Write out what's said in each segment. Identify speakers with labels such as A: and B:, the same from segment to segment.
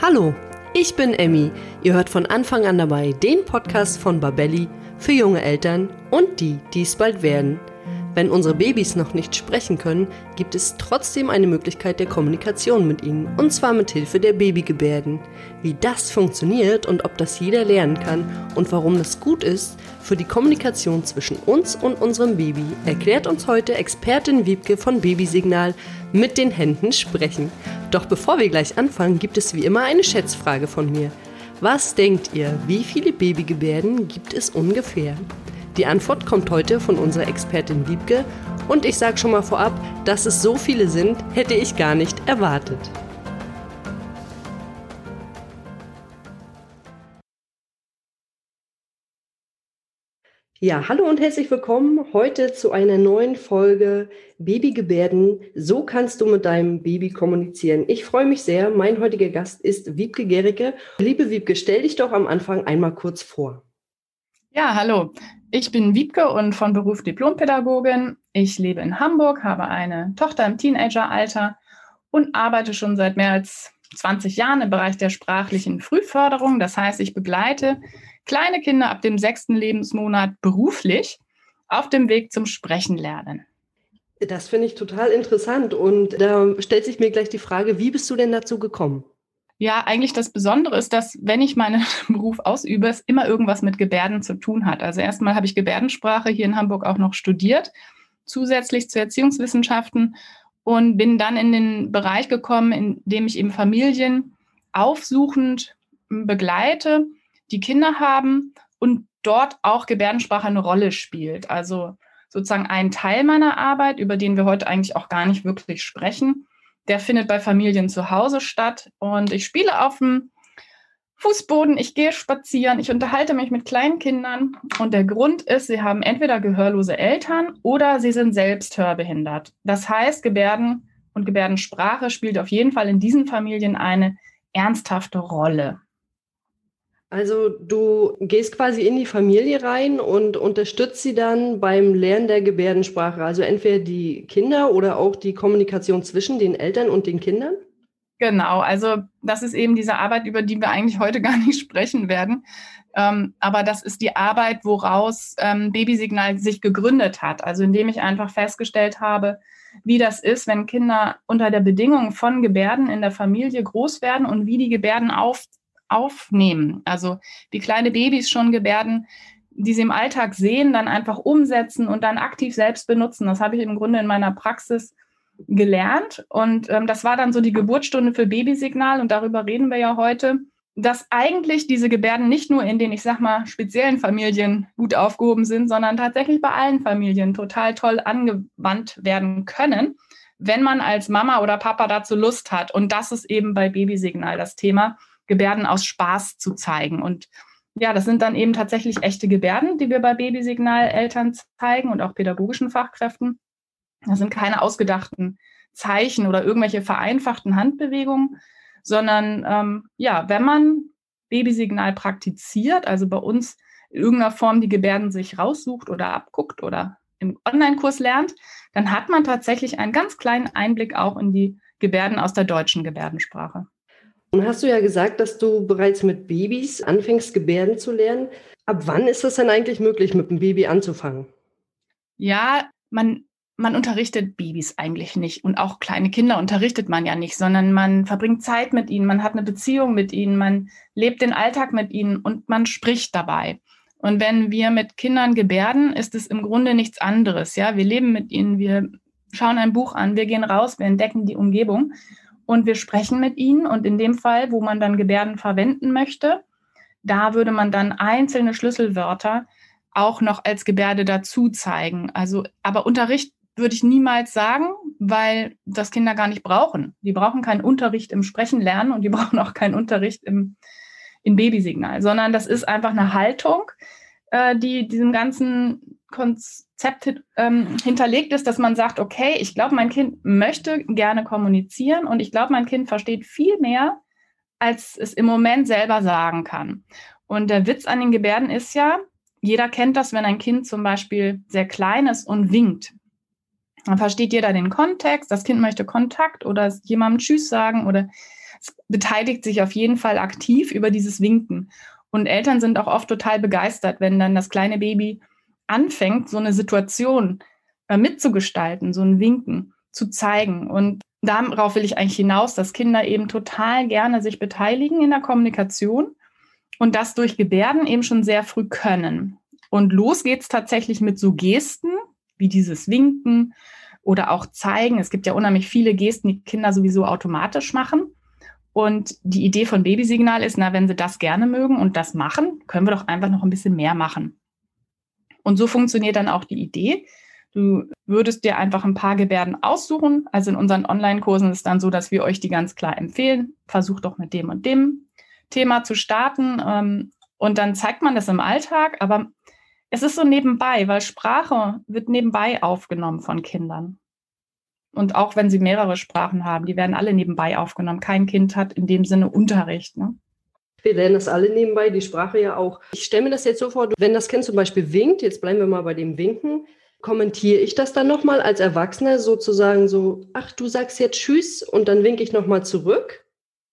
A: Hallo, ich bin Emmy. Ihr hört von Anfang an dabei den Podcast von Babelli für junge Eltern und die, die es bald werden. Wenn unsere Babys noch nicht sprechen können, gibt es trotzdem eine Möglichkeit der Kommunikation mit ihnen, und zwar mit Hilfe der Babygebärden. Wie das funktioniert und ob das jeder lernen kann und warum das gut ist für die Kommunikation zwischen uns und unserem Baby, erklärt uns heute Expertin Wiebke von Babysignal mit den Händen sprechen. Doch bevor wir gleich anfangen, gibt es wie immer eine Schätzfrage von mir. Was denkt ihr, wie viele Babygebärden gibt es ungefähr? Die Antwort kommt heute von unserer Expertin Wiebke und ich sage schon mal vorab, dass es so viele sind, hätte ich gar nicht erwartet. Ja, hallo und herzlich willkommen heute zu einer neuen Folge Babygebärden. So kannst du mit deinem Baby kommunizieren. Ich freue mich sehr. Mein heutiger Gast ist Wiebke Gericke. Liebe Wiebke, stell dich doch am Anfang einmal kurz vor.
B: Ja, hallo. Ich bin Wiebke und von Beruf Diplompädagogin. Ich lebe in Hamburg, habe eine Tochter im Teenageralter und arbeite schon seit mehr als 20 Jahren im Bereich der sprachlichen Frühförderung. Das heißt, ich begleite kleine Kinder ab dem sechsten Lebensmonat beruflich auf dem Weg zum Sprechen lernen.
A: Das finde ich total interessant und da stellt sich mir gleich die Frage, wie bist du denn dazu gekommen?
B: Ja, eigentlich das Besondere ist, dass wenn ich meinen Beruf ausübe, es immer irgendwas mit Gebärden zu tun hat. Also erstmal habe ich Gebärdensprache hier in Hamburg auch noch studiert, zusätzlich zu Erziehungswissenschaften und bin dann in den Bereich gekommen, in dem ich eben Familien aufsuchend begleite, die Kinder haben und dort auch Gebärdensprache eine Rolle spielt. Also sozusagen ein Teil meiner Arbeit, über den wir heute eigentlich auch gar nicht wirklich sprechen, der findet bei Familien zu Hause statt. Und ich spiele auf dem Fußboden, ich gehe spazieren, ich unterhalte mich mit kleinen Kindern. Und der Grund ist, sie haben entweder gehörlose Eltern oder sie sind selbst hörbehindert. Das heißt, Gebärden und Gebärdensprache spielt auf jeden Fall in diesen Familien eine ernsthafte Rolle.
A: Also du gehst quasi in die Familie rein und unterstützt sie dann beim Lernen der Gebärdensprache. Also entweder die Kinder oder auch die Kommunikation zwischen den Eltern und den Kindern?
B: Genau, also das ist eben diese Arbeit, über die wir eigentlich heute gar nicht sprechen werden. Ähm, aber das ist die Arbeit, woraus ähm, Babysignal sich gegründet hat. Also indem ich einfach festgestellt habe, wie das ist, wenn Kinder unter der Bedingung von Gebärden in der Familie groß werden und wie die Gebärden auf, aufnehmen. Also wie kleine Babys schon Gebärden, die sie im Alltag sehen, dann einfach umsetzen und dann aktiv selbst benutzen. Das habe ich im Grunde in meiner Praxis gelernt. Und ähm, das war dann so die Geburtsstunde für Babysignal. Und darüber reden wir ja heute, dass eigentlich diese Gebärden nicht nur in den, ich sag mal, speziellen Familien gut aufgehoben sind, sondern tatsächlich bei allen Familien total toll angewandt werden können, wenn man als Mama oder Papa dazu Lust hat. Und das ist eben bei Babysignal das Thema Gebärden aus Spaß zu zeigen. Und ja, das sind dann eben tatsächlich echte Gebärden, die wir bei Babysignal Eltern zeigen und auch pädagogischen Fachkräften. Das sind keine ausgedachten Zeichen oder irgendwelche vereinfachten Handbewegungen, sondern ähm, ja, wenn man Babysignal praktiziert, also bei uns in irgendeiner Form die Gebärden sich raussucht oder abguckt oder im Online-Kurs lernt, dann hat man tatsächlich einen ganz kleinen Einblick auch in die Gebärden aus der deutschen Gebärdensprache.
A: Und hast du ja gesagt, dass du bereits mit Babys anfängst, Gebärden zu lernen. Ab wann ist es denn eigentlich möglich, mit einem Baby anzufangen?
B: Ja, man, man unterrichtet Babys eigentlich nicht. Und auch kleine Kinder unterrichtet man ja nicht, sondern man verbringt Zeit mit ihnen, man hat eine Beziehung mit ihnen, man lebt den Alltag mit ihnen und man spricht dabei. Und wenn wir mit Kindern gebärden, ist es im Grunde nichts anderes. Ja, wir leben mit ihnen, wir schauen ein Buch an, wir gehen raus, wir entdecken die Umgebung und wir sprechen mit ihnen. Und in dem Fall, wo man dann Gebärden verwenden möchte, da würde man dann einzelne Schlüsselwörter auch noch als Gebärde dazu zeigen. Also, aber Unterricht würde ich niemals sagen, weil das Kinder gar nicht brauchen. Die brauchen keinen Unterricht im Sprechen lernen und die brauchen auch keinen Unterricht im, im Babysignal, sondern das ist einfach eine Haltung, äh, die diesem ganzen Konzept ähm, hinterlegt ist, dass man sagt, okay, ich glaube, mein Kind möchte gerne kommunizieren und ich glaube, mein Kind versteht viel mehr, als es im Moment selber sagen kann. Und der Witz an den Gebärden ist ja, jeder kennt das, wenn ein Kind zum Beispiel sehr klein ist und winkt. Dann versteht jeder den Kontext, das Kind möchte Kontakt oder jemandem Tschüss sagen oder es beteiligt sich auf jeden Fall aktiv über dieses Winken. Und Eltern sind auch oft total begeistert, wenn dann das kleine Baby anfängt, so eine Situation äh, mitzugestalten, so ein Winken zu zeigen. Und darauf will ich eigentlich hinaus, dass Kinder eben total gerne sich beteiligen in der Kommunikation und das durch Gebärden eben schon sehr früh können. Und los geht's tatsächlich mit so Gesten, wie dieses Winken oder auch zeigen. Es gibt ja unheimlich viele Gesten, die Kinder sowieso automatisch machen. Und die Idee von Babysignal ist, na, wenn sie das gerne mögen und das machen, können wir doch einfach noch ein bisschen mehr machen. Und so funktioniert dann auch die Idee. Du würdest dir einfach ein paar Gebärden aussuchen. Also in unseren Online-Kursen ist es dann so, dass wir euch die ganz klar empfehlen. Versucht doch mit dem und dem Thema zu starten. Ähm, und dann zeigt man das im Alltag. Aber es ist so nebenbei, weil Sprache wird nebenbei aufgenommen von Kindern. Und auch wenn sie mehrere Sprachen haben, die werden alle nebenbei aufgenommen. Kein Kind hat in dem Sinne Unterricht. Ne?
A: Wir lernen das alle nebenbei, die Sprache ja auch. Ich stelle mir das jetzt so vor, wenn das Kind zum Beispiel winkt, jetzt bleiben wir mal bei dem Winken, kommentiere ich das dann nochmal als Erwachsener sozusagen so, ach, du sagst jetzt Tschüss und dann winke ich nochmal zurück?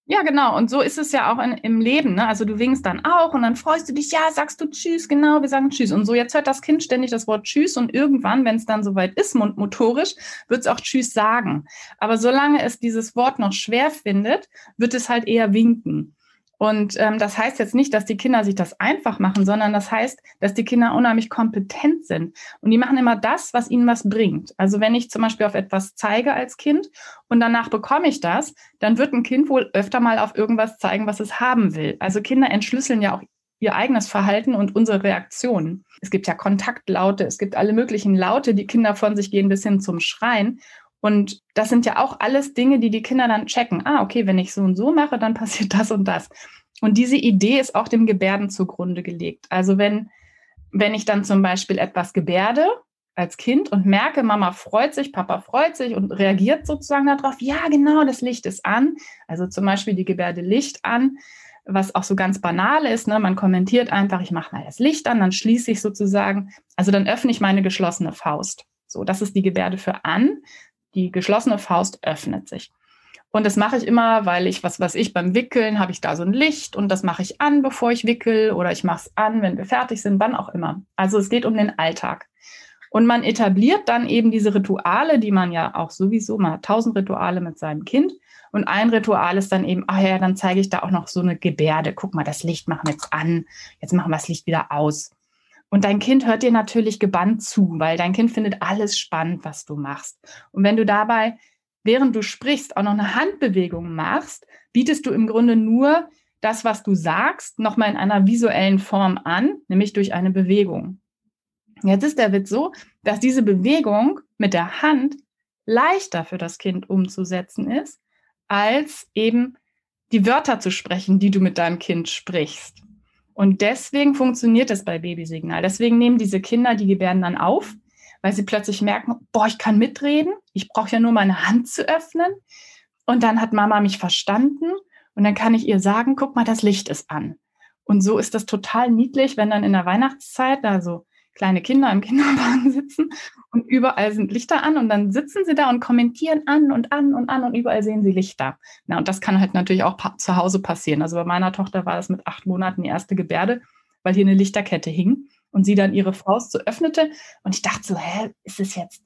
B: Ja, genau. Und so ist es ja auch in, im Leben. Ne? Also du winkst dann auch und dann freust du dich, ja, sagst du Tschüss, genau, wir sagen Tschüss. Und so jetzt hört das Kind ständig das Wort Tschüss und irgendwann, wenn es dann soweit ist, mundmotorisch, wird es auch Tschüss sagen. Aber solange es dieses Wort noch schwer findet, wird es halt eher winken. Und ähm, das heißt jetzt nicht, dass die Kinder sich das einfach machen, sondern das heißt, dass die Kinder unheimlich kompetent sind. Und die machen immer das, was ihnen was bringt. Also wenn ich zum Beispiel auf etwas zeige als Kind und danach bekomme ich das, dann wird ein Kind wohl öfter mal auf irgendwas zeigen, was es haben will. Also Kinder entschlüsseln ja auch ihr eigenes Verhalten und unsere Reaktionen. Es gibt ja Kontaktlaute, es gibt alle möglichen Laute, die Kinder von sich gehen bis hin zum Schreien. Und das sind ja auch alles Dinge, die die Kinder dann checken. Ah, okay, wenn ich so und so mache, dann passiert das und das. Und diese Idee ist auch dem Gebärden zugrunde gelegt. Also wenn, wenn ich dann zum Beispiel etwas gebärde als Kind und merke, Mama freut sich, Papa freut sich und reagiert sozusagen darauf, ja, genau, das Licht ist an. Also zum Beispiel die Gebärde Licht an, was auch so ganz banal ist. Ne? Man kommentiert einfach, ich mache mal das Licht an, dann schließe ich sozusagen, also dann öffne ich meine geschlossene Faust. So, das ist die Gebärde für an die geschlossene Faust öffnet sich. Und das mache ich immer, weil ich, was weiß ich, beim Wickeln habe ich da so ein Licht und das mache ich an, bevor ich wickel oder ich mache es an, wenn wir fertig sind, wann auch immer. Also es geht um den Alltag. Und man etabliert dann eben diese Rituale, die man ja auch sowieso, hat tausend Rituale mit seinem Kind. Und ein Ritual ist dann eben, ach ja, dann zeige ich da auch noch so eine Gebärde. Guck mal, das Licht machen wir jetzt an, jetzt machen wir das Licht wieder aus. Und dein Kind hört dir natürlich gebannt zu, weil dein Kind findet alles spannend, was du machst. Und wenn du dabei, während du sprichst, auch noch eine Handbewegung machst, bietest du im Grunde nur das, was du sagst, nochmal in einer visuellen Form an, nämlich durch eine Bewegung. Jetzt ist der Witz so, dass diese Bewegung mit der Hand leichter für das Kind umzusetzen ist, als eben die Wörter zu sprechen, die du mit deinem Kind sprichst. Und deswegen funktioniert es bei Babysignal. Deswegen nehmen diese Kinder die Gebärden dann auf, weil sie plötzlich merken, boah, ich kann mitreden, ich brauche ja nur meine Hand zu öffnen. Und dann hat Mama mich verstanden und dann kann ich ihr sagen, guck mal, das Licht ist an. Und so ist das total niedlich, wenn dann in der Weihnachtszeit, also kleine Kinder im Kinderwagen sitzen und überall sind Lichter an und dann sitzen sie da und kommentieren an und an und an und überall sehen sie Lichter. Na, und das kann halt natürlich auch zu Hause passieren. Also bei meiner Tochter war das mit acht Monaten die erste Gebärde, weil hier eine Lichterkette hing und sie dann ihre Faust so öffnete und ich dachte so, hä, ist es jetzt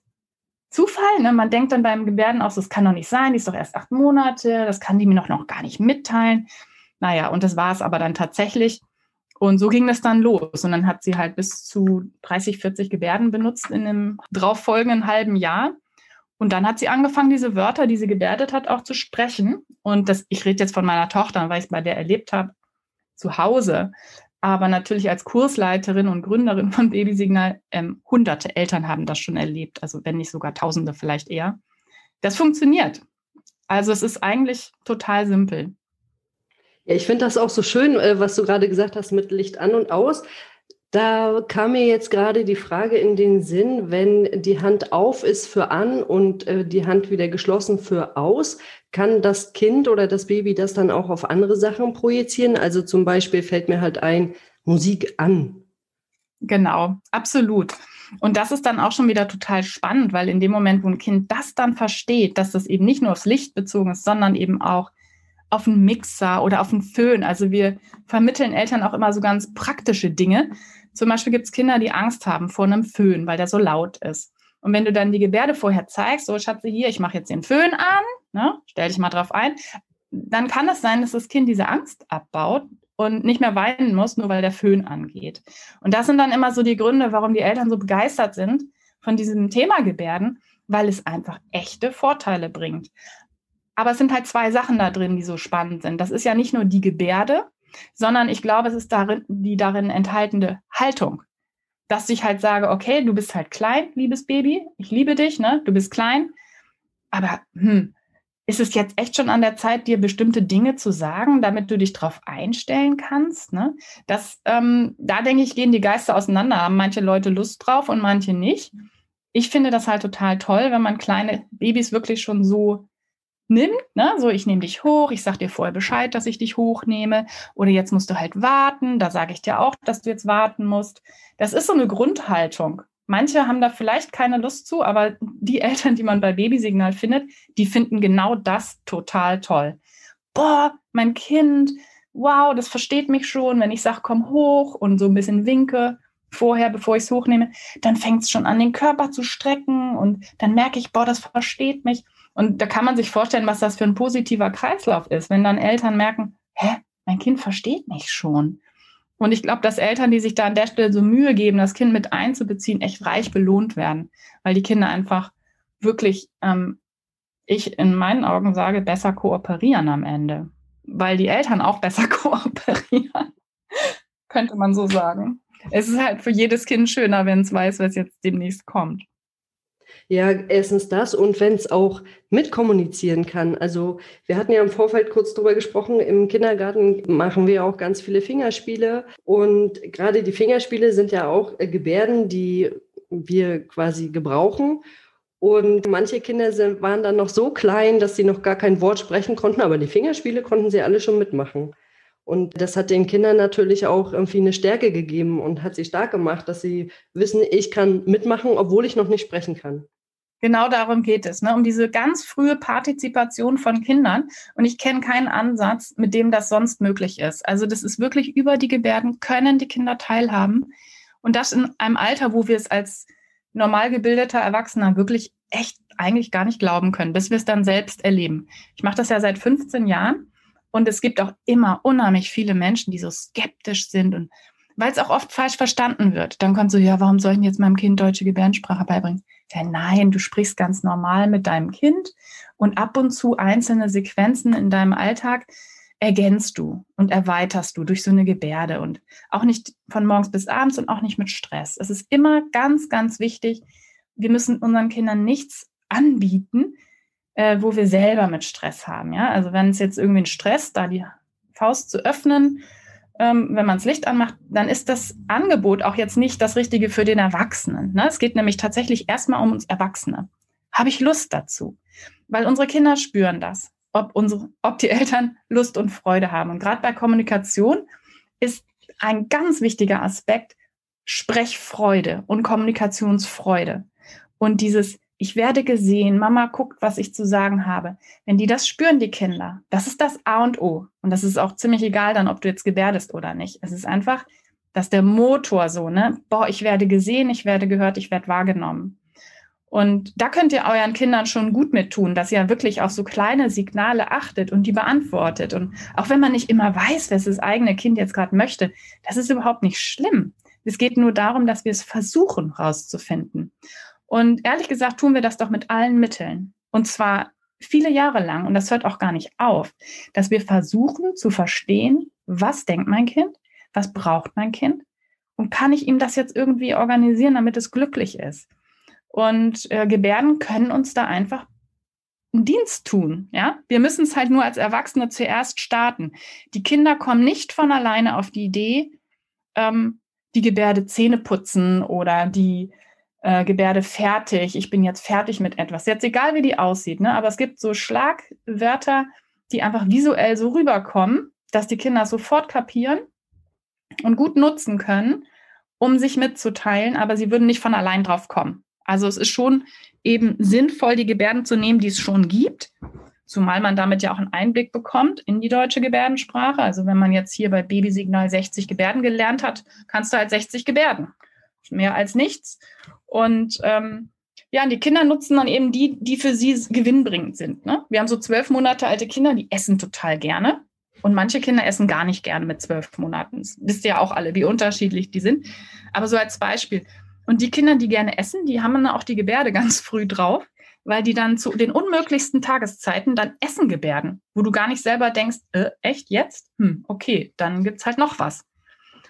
B: Zufall? Ne? Man denkt dann beim Gebärden auch, so, das kann doch nicht sein, die ist doch erst acht Monate, das kann die mir noch, noch gar nicht mitteilen. Naja, und das war es aber dann tatsächlich. Und so ging das dann los. Und dann hat sie halt bis zu 30, 40 Gebärden benutzt in einem darauffolgenden halben Jahr. Und dann hat sie angefangen, diese Wörter, die sie gebärdet hat, auch zu sprechen. Und das, ich rede jetzt von meiner Tochter, weil ich es bei der erlebt habe, zu Hause. Aber natürlich als Kursleiterin und Gründerin von Babysignal, ähm, hunderte Eltern haben das schon erlebt. Also wenn nicht sogar Tausende vielleicht eher. Das funktioniert. Also es ist eigentlich total simpel.
A: Ja, ich finde das auch so schön, äh, was du gerade gesagt hast mit Licht an und aus. Da kam mir jetzt gerade die Frage in den Sinn, wenn die Hand auf ist für an und äh, die Hand wieder geschlossen für aus, kann das Kind oder das Baby das dann auch auf andere Sachen projizieren? Also zum Beispiel fällt mir halt ein, Musik an.
B: Genau, absolut. Und das ist dann auch schon wieder total spannend, weil in dem Moment, wo ein Kind das dann versteht, dass das eben nicht nur aufs Licht bezogen ist, sondern eben auch auf einen Mixer oder auf einen Föhn. Also wir vermitteln Eltern auch immer so ganz praktische Dinge. Zum Beispiel gibt es Kinder, die Angst haben vor einem Föhn, weil der so laut ist. Und wenn du dann die Gebärde vorher zeigst, so Schatze, hier, ich mache jetzt den Föhn an, ne, stell dich mal drauf ein, dann kann es sein, dass das Kind diese Angst abbaut und nicht mehr weinen muss, nur weil der Föhn angeht. Und das sind dann immer so die Gründe, warum die Eltern so begeistert sind von diesem Thema Gebärden, weil es einfach echte Vorteile bringt. Aber es sind halt zwei Sachen da drin, die so spannend sind. Das ist ja nicht nur die Gebärde, sondern ich glaube, es ist darin, die darin enthaltene Haltung. Dass ich halt sage, okay, du bist halt klein, liebes Baby, ich liebe dich, ne? Du bist klein, aber hm, ist es jetzt echt schon an der Zeit, dir bestimmte Dinge zu sagen, damit du dich darauf einstellen kannst? Ne? Das, ähm, da denke ich, gehen die Geister auseinander. Haben manche Leute Lust drauf und manche nicht. Ich finde das halt total toll, wenn man kleine Babys wirklich schon so nimmt, ne? so ich nehme dich hoch, ich sage dir vorher Bescheid, dass ich dich hochnehme oder jetzt musst du halt warten, da sage ich dir auch, dass du jetzt warten musst. Das ist so eine Grundhaltung. Manche haben da vielleicht keine Lust zu, aber die Eltern, die man bei Babysignal findet, die finden genau das total toll. Boah, mein Kind, wow, das versteht mich schon, wenn ich sage, komm hoch und so ein bisschen winke vorher, bevor ich es hochnehme, dann fängt es schon an, den Körper zu strecken und dann merke ich, boah, das versteht mich. Und da kann man sich vorstellen, was das für ein positiver Kreislauf ist, wenn dann Eltern merken, hä, mein Kind versteht mich schon. Und ich glaube, dass Eltern, die sich da an der Stelle so Mühe geben, das Kind mit einzubeziehen, echt reich belohnt werden, weil die Kinder einfach wirklich, ähm, ich in meinen Augen sage, besser kooperieren am Ende, weil die Eltern auch besser kooperieren, könnte man so sagen. Es ist halt für jedes Kind schöner, wenn es weiß, was jetzt demnächst kommt.
A: Ja, erstens das und wenn es auch mitkommunizieren kann. Also wir hatten ja im Vorfeld kurz drüber gesprochen, im Kindergarten machen wir auch ganz viele Fingerspiele und gerade die Fingerspiele sind ja auch äh, Gebärden, die wir quasi gebrauchen. Und manche Kinder sind, waren dann noch so klein, dass sie noch gar kein Wort sprechen konnten, aber die Fingerspiele konnten sie alle schon mitmachen. Und das hat den Kindern natürlich auch irgendwie eine Stärke gegeben und hat sie stark gemacht, dass sie wissen, ich kann mitmachen, obwohl ich noch nicht sprechen kann.
B: Genau darum geht es, ne? um diese ganz frühe Partizipation von Kindern. Und ich kenne keinen Ansatz, mit dem das sonst möglich ist. Also das ist wirklich über die Gebärden, können die Kinder teilhaben. Und das in einem Alter, wo wir es als normal gebildeter Erwachsener wirklich echt eigentlich gar nicht glauben können, bis wir es dann selbst erleben. Ich mache das ja seit 15 Jahren und es gibt auch immer unheimlich viele Menschen, die so skeptisch sind und weil es auch oft falsch verstanden wird. Dann kommt so, ja, warum soll ich jetzt meinem Kind deutsche Gebärdensprache beibringen? Ja, nein, du sprichst ganz normal mit deinem Kind und ab und zu einzelne Sequenzen in deinem Alltag ergänzt du und erweiterst du durch so eine Gebärde und auch nicht von morgens bis abends und auch nicht mit Stress. Es ist immer ganz, ganz wichtig, wir müssen unseren Kindern nichts anbieten, äh, wo wir selber mit Stress haben. Ja, also wenn es jetzt irgendwie ein Stress, da die Faust zu öffnen ähm, wenn man das Licht anmacht, dann ist das Angebot auch jetzt nicht das Richtige für den Erwachsenen. Ne? Es geht nämlich tatsächlich erstmal um uns Erwachsene. Habe ich Lust dazu? Weil unsere Kinder spüren das, ob, unsere, ob die Eltern Lust und Freude haben. Und gerade bei Kommunikation ist ein ganz wichtiger Aspekt Sprechfreude und Kommunikationsfreude. Und dieses ich werde gesehen, Mama guckt, was ich zu sagen habe. Wenn die das spüren, die Kinder, das ist das A und O. Und das ist auch ziemlich egal dann, ob du jetzt gebärdest oder nicht. Es ist einfach, dass der Motor so, ne? Boah, ich werde gesehen, ich werde gehört, ich werde wahrgenommen. Und da könnt ihr euren Kindern schon gut mit tun, dass ihr wirklich auf so kleine Signale achtet und die beantwortet. Und auch wenn man nicht immer weiß, was das eigene Kind jetzt gerade möchte, das ist überhaupt nicht schlimm. Es geht nur darum, dass wir es versuchen rauszufinden. Und ehrlich gesagt tun wir das doch mit allen Mitteln. Und zwar viele Jahre lang. Und das hört auch gar nicht auf, dass wir versuchen zu verstehen, was denkt mein Kind, was braucht mein Kind und kann ich ihm das jetzt irgendwie organisieren, damit es glücklich ist. Und äh, Gebärden können uns da einfach einen Dienst tun. Ja, wir müssen es halt nur als Erwachsene zuerst starten. Die Kinder kommen nicht von alleine auf die Idee, ähm, die Gebärde Zähne putzen oder die äh, Gebärde fertig, ich bin jetzt fertig mit etwas. Jetzt egal, wie die aussieht, ne? aber es gibt so Schlagwörter, die einfach visuell so rüberkommen, dass die Kinder sofort kapieren und gut nutzen können, um sich mitzuteilen, aber sie würden nicht von allein drauf kommen. Also es ist schon eben sinnvoll, die Gebärden zu nehmen, die es schon gibt, Zumal man damit ja auch einen Einblick bekommt in die deutsche Gebärdensprache. Also wenn man jetzt hier bei Babysignal 60 Gebärden gelernt hat, kannst du halt 60 Gebärden. Mehr als nichts. Und ähm, ja, und die Kinder nutzen dann eben die, die für sie gewinnbringend sind. Ne? Wir haben so zwölf Monate alte Kinder, die essen total gerne. Und manche Kinder essen gar nicht gerne mit zwölf Monaten. Das wisst ihr ja auch alle, wie unterschiedlich die sind. Aber so als Beispiel. Und die Kinder, die gerne essen, die haben dann auch die Gebärde ganz früh drauf, weil die dann zu den unmöglichsten Tageszeiten dann Essen gebärden, wo du gar nicht selber denkst, äh, echt jetzt? Hm, okay, dann gibt's halt noch was.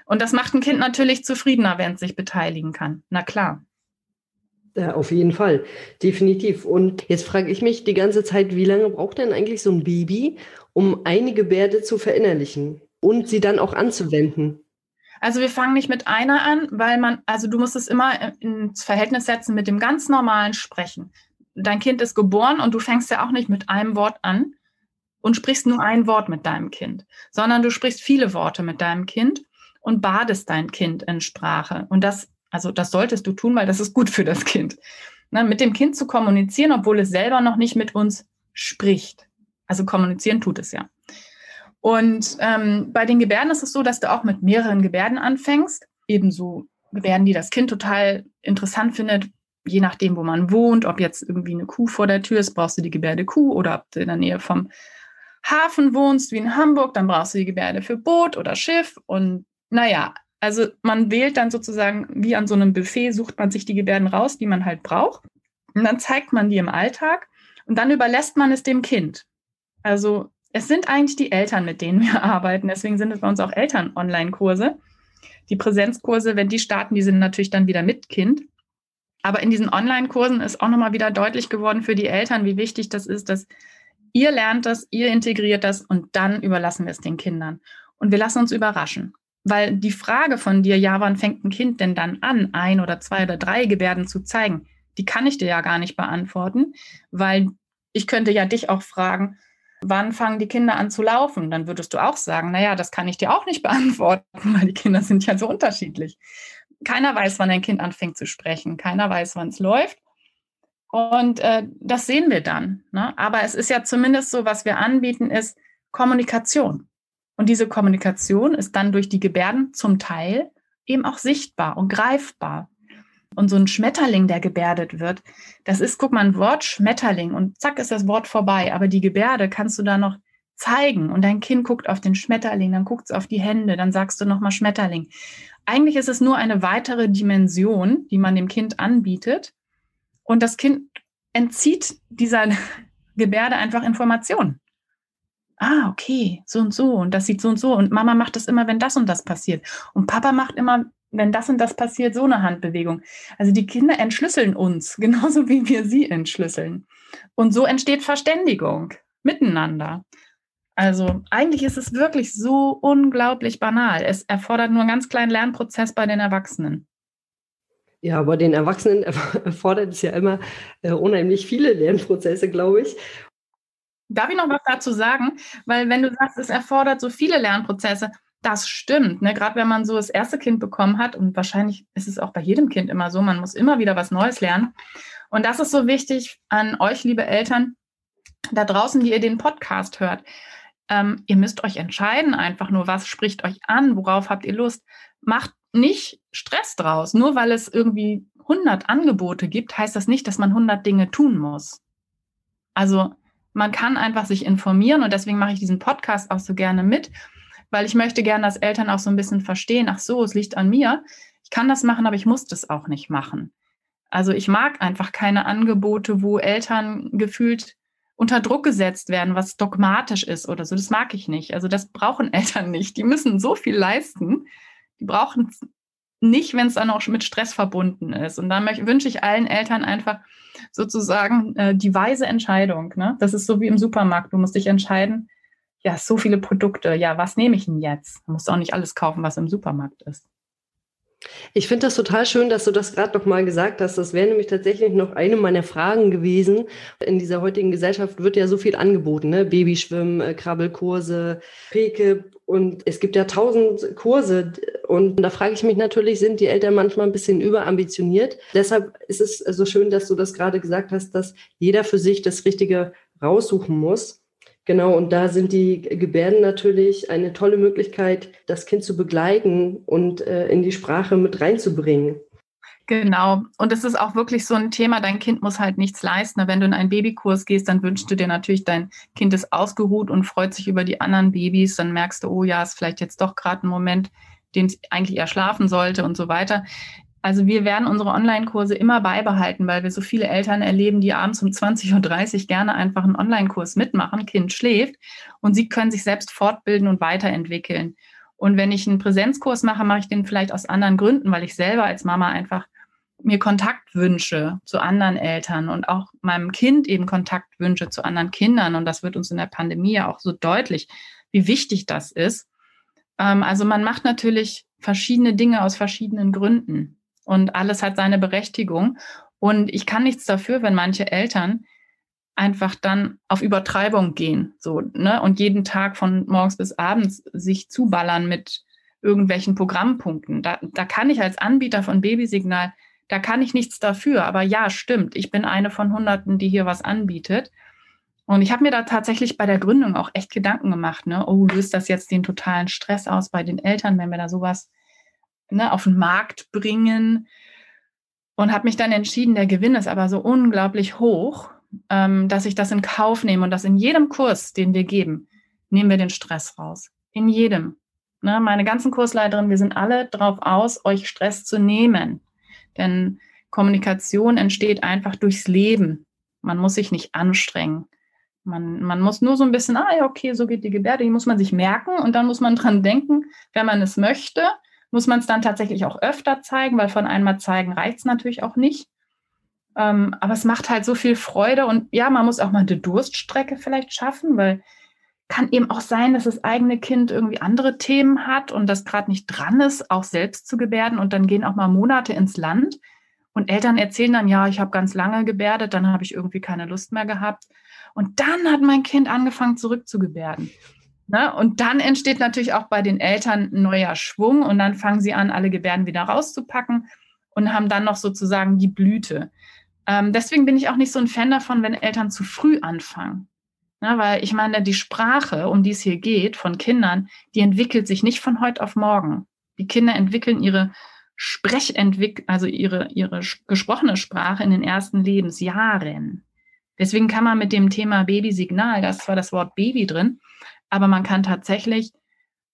B: Und das macht ein Kind natürlich zufriedener, wenn es sich beteiligen kann. Na klar.
A: Ja, auf jeden Fall, definitiv. Und jetzt frage ich mich die ganze Zeit, wie lange braucht denn eigentlich so ein Baby, um eine Gebärde zu verinnerlichen und sie dann auch anzuwenden?
B: Also wir fangen nicht mit einer an, weil man, also du musst es immer ins Verhältnis setzen mit dem ganz normalen Sprechen. Dein Kind ist geboren und du fängst ja auch nicht mit einem Wort an und sprichst nur ein Wort mit deinem Kind, sondern du sprichst viele Worte mit deinem Kind und badest dein Kind in Sprache. Und das also das solltest du tun, weil das ist gut für das Kind. Ne, mit dem Kind zu kommunizieren, obwohl es selber noch nicht mit uns spricht. Also kommunizieren tut es ja. Und ähm, bei den Gebärden ist es so, dass du auch mit mehreren Gebärden anfängst. Ebenso Gebärden, die das Kind total interessant findet, je nachdem, wo man wohnt. Ob jetzt irgendwie eine Kuh vor der Tür ist, brauchst du die Gebärde Kuh oder ob du in der Nähe vom Hafen wohnst, wie in Hamburg, dann brauchst du die Gebärde für Boot oder Schiff. Und naja, also man wählt dann sozusagen, wie an so einem Buffet, sucht man sich die Gebärden raus, die man halt braucht. Und dann zeigt man die im Alltag und dann überlässt man es dem Kind. Also es sind eigentlich die Eltern, mit denen wir arbeiten. Deswegen sind es bei uns auch Eltern-Online-Kurse. Die Präsenzkurse, wenn die starten, die sind natürlich dann wieder mit Kind. Aber in diesen Online-Kursen ist auch nochmal wieder deutlich geworden für die Eltern, wie wichtig das ist, dass ihr lernt das, ihr integriert das und dann überlassen wir es den Kindern. Und wir lassen uns überraschen. Weil die Frage von dir, ja, wann fängt ein Kind denn dann an, ein oder zwei oder drei Gebärden zu zeigen, die kann ich dir ja gar nicht beantworten, weil ich könnte ja dich auch fragen, wann fangen die Kinder an zu laufen? Dann würdest du auch sagen, naja, das kann ich dir auch nicht beantworten, weil die Kinder sind ja so unterschiedlich. Keiner weiß, wann ein Kind anfängt zu sprechen. Keiner weiß, wann es läuft. Und äh, das sehen wir dann. Ne? Aber es ist ja zumindest so, was wir anbieten, ist Kommunikation. Und diese Kommunikation ist dann durch die Gebärden zum Teil eben auch sichtbar und greifbar. Und so ein Schmetterling, der gebärdet wird, das ist, guck mal, ein Wort Schmetterling und zack ist das Wort vorbei. Aber die Gebärde kannst du da noch zeigen und dein Kind guckt auf den Schmetterling, dann guckt es auf die Hände, dann sagst du nochmal Schmetterling. Eigentlich ist es nur eine weitere Dimension, die man dem Kind anbietet. Und das Kind entzieht dieser Gebärde einfach Informationen ah, okay, so und so und das sieht so und so und Mama macht das immer, wenn das und das passiert und Papa macht immer, wenn das und das passiert, so eine Handbewegung. Also die Kinder entschlüsseln uns, genauso wie wir sie entschlüsseln. Und so entsteht Verständigung miteinander. Also eigentlich ist es wirklich so unglaublich banal. Es erfordert nur einen ganz kleinen Lernprozess bei den Erwachsenen.
A: Ja, aber den Erwachsenen erfordert es ja immer äh, unheimlich viele Lernprozesse, glaube ich.
B: Darf ich noch was dazu sagen? Weil wenn du sagst, es erfordert so viele Lernprozesse, das stimmt. Ne? Gerade wenn man so das erste Kind bekommen hat, und wahrscheinlich ist es auch bei jedem Kind immer so, man muss immer wieder was Neues lernen. Und das ist so wichtig an euch, liebe Eltern, da draußen, die ihr den Podcast hört. Ähm, ihr müsst euch entscheiden, einfach nur, was spricht euch an, worauf habt ihr Lust. Macht nicht Stress draus. Nur weil es irgendwie 100 Angebote gibt, heißt das nicht, dass man 100 Dinge tun muss. Also man kann einfach sich informieren und deswegen mache ich diesen Podcast auch so gerne mit, weil ich möchte gerne, dass Eltern auch so ein bisschen verstehen, ach so, es liegt an mir. Ich kann das machen, aber ich muss das auch nicht machen. Also ich mag einfach keine Angebote, wo Eltern gefühlt unter Druck gesetzt werden, was dogmatisch ist oder so. Das mag ich nicht. Also das brauchen Eltern nicht. Die müssen so viel leisten. Die brauchen nicht, wenn es dann auch mit Stress verbunden ist. Und da wünsche ich allen Eltern einfach sozusagen äh, die weise Entscheidung. Ne? Das ist so wie im Supermarkt. Du musst dich entscheiden, ja, so viele Produkte. Ja, was nehme ich denn jetzt? Du musst auch nicht alles kaufen, was im Supermarkt ist.
A: Ich finde das total schön, dass du das gerade noch mal gesagt hast. Das wäre nämlich tatsächlich noch eine meiner Fragen gewesen. In dieser heutigen Gesellschaft wird ja so viel angeboten, ne? Babyschwimmen, äh, Krabbelkurse, Peke und es gibt ja tausend Kurse. Und da frage ich mich natürlich, sind die Eltern manchmal ein bisschen überambitioniert? Deshalb ist es so schön, dass du das gerade gesagt hast, dass jeder für sich das Richtige raussuchen muss. Genau, und da sind die Gebärden natürlich eine tolle Möglichkeit, das Kind zu begleiten und äh, in die Sprache mit reinzubringen.
B: Genau. Und es ist auch wirklich so ein Thema, dein Kind muss halt nichts leisten. Wenn du in einen Babykurs gehst, dann wünschst du dir natürlich, dein Kind ist ausgeruht und freut sich über die anderen Babys. Dann merkst du, oh ja, ist vielleicht jetzt doch gerade ein Moment, den es eigentlich eher schlafen sollte und so weiter. Also wir werden unsere Online-Kurse immer beibehalten, weil wir so viele Eltern erleben, die abends um 20.30 Uhr gerne einfach einen Online-Kurs mitmachen, Kind schläft und sie können sich selbst fortbilden und weiterentwickeln. Und wenn ich einen Präsenzkurs mache, mache ich den vielleicht aus anderen Gründen, weil ich selber als Mama einfach mir Kontakt wünsche zu anderen Eltern und auch meinem Kind eben Kontakt wünsche zu anderen Kindern. Und das wird uns in der Pandemie ja auch so deutlich, wie wichtig das ist. Ähm, also man macht natürlich verschiedene Dinge aus verschiedenen Gründen und alles hat seine Berechtigung. Und ich kann nichts dafür, wenn manche Eltern einfach dann auf Übertreibung gehen, so, ne, und jeden Tag von morgens bis abends sich zuballern mit irgendwelchen Programmpunkten. Da, da kann ich als Anbieter von Babysignal, da kann ich nichts dafür. Aber ja, stimmt, ich bin eine von Hunderten, die hier was anbietet. Und ich habe mir da tatsächlich bei der Gründung auch echt Gedanken gemacht, ne? Oh, löst das jetzt den totalen Stress aus bei den Eltern, wenn wir da sowas ne, auf den Markt bringen? Und habe mich dann entschieden, der Gewinn ist aber so unglaublich hoch, ähm, dass ich das in Kauf nehme und dass in jedem Kurs, den wir geben, nehmen wir den Stress raus. In jedem. Ne, meine ganzen Kursleiterinnen, wir sind alle drauf aus, euch Stress zu nehmen. Denn Kommunikation entsteht einfach durchs Leben. Man muss sich nicht anstrengen. Man, man muss nur so ein bisschen, ah ja, okay, so geht die Gebärde, die muss man sich merken und dann muss man dran denken, wenn man es möchte, muss man es dann tatsächlich auch öfter zeigen, weil von einmal zeigen reicht es natürlich auch nicht. Ähm, aber es macht halt so viel Freude und ja, man muss auch mal eine Durststrecke vielleicht schaffen, weil kann eben auch sein, dass das eigene Kind irgendwie andere Themen hat und das gerade nicht dran ist, auch selbst zu gebärden und dann gehen auch mal Monate ins Land und Eltern erzählen dann, ja, ich habe ganz lange gebärdet, dann habe ich irgendwie keine Lust mehr gehabt und dann hat mein Kind angefangen zurückzugebärden. Ne? Und dann entsteht natürlich auch bei den Eltern ein neuer Schwung und dann fangen sie an, alle Gebärden wieder rauszupacken und haben dann noch sozusagen die Blüte. Ähm, deswegen bin ich auch nicht so ein Fan davon, wenn Eltern zu früh anfangen. Ja, weil ich meine, die Sprache, um die es hier geht, von Kindern, die entwickelt sich nicht von heute auf morgen. Die Kinder entwickeln ihre Sprechentwick also ihre, ihre gesprochene Sprache in den ersten Lebensjahren. Deswegen kann man mit dem Thema Babysignal, da ist zwar das Wort Baby drin, aber man kann tatsächlich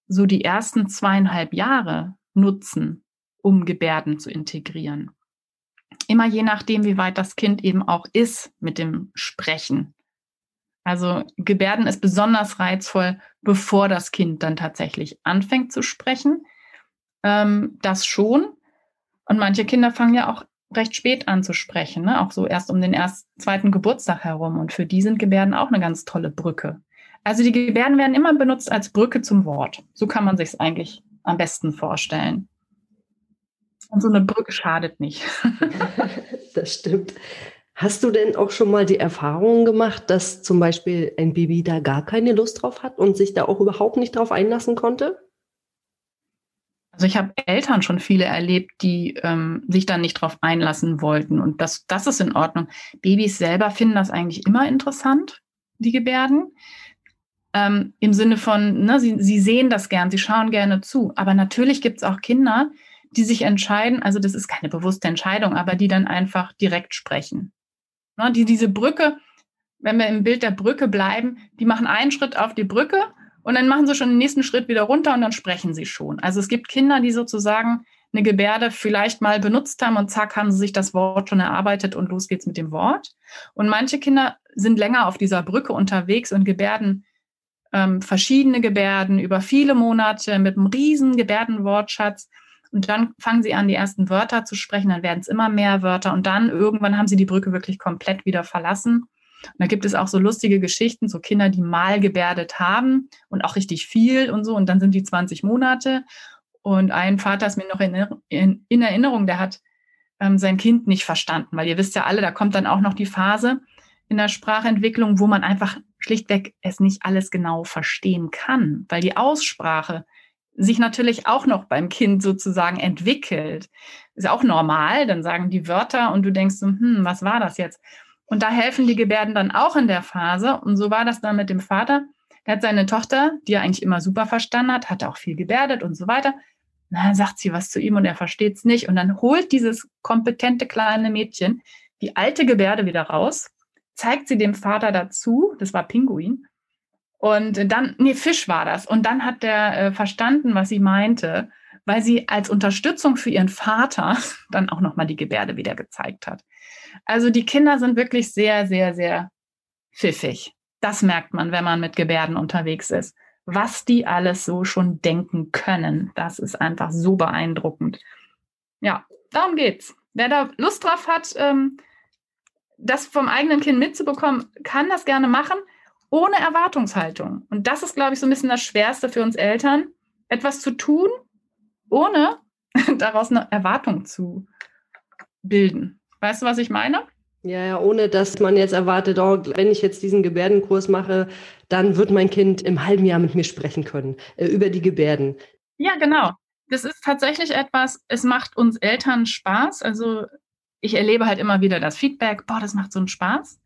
B: so die ersten zweieinhalb Jahre nutzen, um Gebärden zu integrieren. Immer je nachdem, wie weit das Kind eben auch ist mit dem Sprechen. Also Gebärden ist besonders reizvoll, bevor das Kind dann tatsächlich anfängt zu sprechen. Ähm, das schon. Und manche Kinder fangen ja auch recht spät an zu sprechen, ne? auch so erst um den ersten, zweiten Geburtstag herum. Und für die sind Gebärden auch eine ganz tolle Brücke. Also die Gebärden werden immer benutzt als Brücke zum Wort. So kann man sich es eigentlich am besten vorstellen. Und so eine Brücke schadet nicht.
A: das stimmt. Hast du denn auch schon mal die Erfahrung gemacht, dass zum Beispiel ein Baby da gar keine Lust drauf hat und sich da auch überhaupt nicht drauf einlassen konnte?
B: Also ich habe Eltern schon viele erlebt, die ähm, sich dann nicht drauf einlassen wollten. Und das, das ist in Ordnung. Babys selber finden das eigentlich immer interessant, die Gebärden ähm, im Sinne von, ne, sie, sie sehen das gern, sie schauen gerne zu. Aber natürlich gibt es auch Kinder, die sich entscheiden, also das ist keine bewusste Entscheidung, aber die dann einfach direkt sprechen. Ne, die diese Brücke, wenn wir im Bild der Brücke bleiben, die machen einen Schritt auf die Brücke und dann machen sie schon den nächsten Schritt wieder runter und dann sprechen sie schon. Also es gibt Kinder, die sozusagen eine Gebärde vielleicht mal benutzt haben und zack, haben sie sich das Wort schon erarbeitet und los geht's mit dem Wort. Und manche Kinder sind länger auf dieser Brücke unterwegs und Gebärden ähm, verschiedene Gebärden über viele Monate mit einem riesen Gebärdenwortschatz. Und dann fangen sie an, die ersten Wörter zu sprechen, dann werden es immer mehr Wörter und dann irgendwann haben sie die Brücke wirklich komplett wieder verlassen. Und da gibt es auch so lustige Geschichten, so Kinder, die mal gebärdet haben und auch richtig viel und so. Und dann sind die 20 Monate. Und ein Vater ist mir noch in, in, in Erinnerung, der hat ähm, sein Kind nicht verstanden, weil ihr wisst ja alle, da kommt dann auch noch die Phase in der Sprachentwicklung, wo man einfach schlichtweg es nicht alles genau verstehen kann, weil die Aussprache sich natürlich auch noch beim Kind sozusagen entwickelt. Ist auch normal, dann sagen die Wörter und du denkst so, hm, was war das jetzt? Und da helfen die Gebärden dann auch in der Phase. Und so war das dann mit dem Vater. Der hat seine Tochter, die er eigentlich immer super verstanden hat, hat auch viel gebärdet und so weiter. Na, dann sagt sie was zu ihm und er versteht es nicht. Und dann holt dieses kompetente kleine Mädchen die alte Gebärde wieder raus, zeigt sie dem Vater dazu, das war Pinguin, und dann, nee, Fisch war das. Und dann hat der äh, verstanden, was sie meinte, weil sie als Unterstützung für ihren Vater dann auch nochmal die Gebärde wieder gezeigt hat. Also die Kinder sind wirklich sehr, sehr, sehr pfiffig. Das merkt man, wenn man mit Gebärden unterwegs ist. Was die alles so schon denken können, das ist einfach so beeindruckend. Ja, darum geht's. Wer da Lust drauf hat, ähm, das vom eigenen Kind mitzubekommen, kann das gerne machen, ohne Erwartungshaltung. Und das ist, glaube ich, so ein bisschen das Schwerste für uns Eltern, etwas zu tun, ohne daraus eine Erwartung zu bilden. Weißt du, was ich meine?
A: Ja, ja, ohne dass man jetzt erwartet, oh, wenn ich jetzt diesen Gebärdenkurs mache, dann wird mein Kind im halben Jahr mit mir sprechen können äh, über die Gebärden.
B: Ja, genau. Das ist tatsächlich etwas, es macht uns Eltern Spaß. Also ich erlebe halt immer wieder das Feedback, boah, das macht so einen Spaß.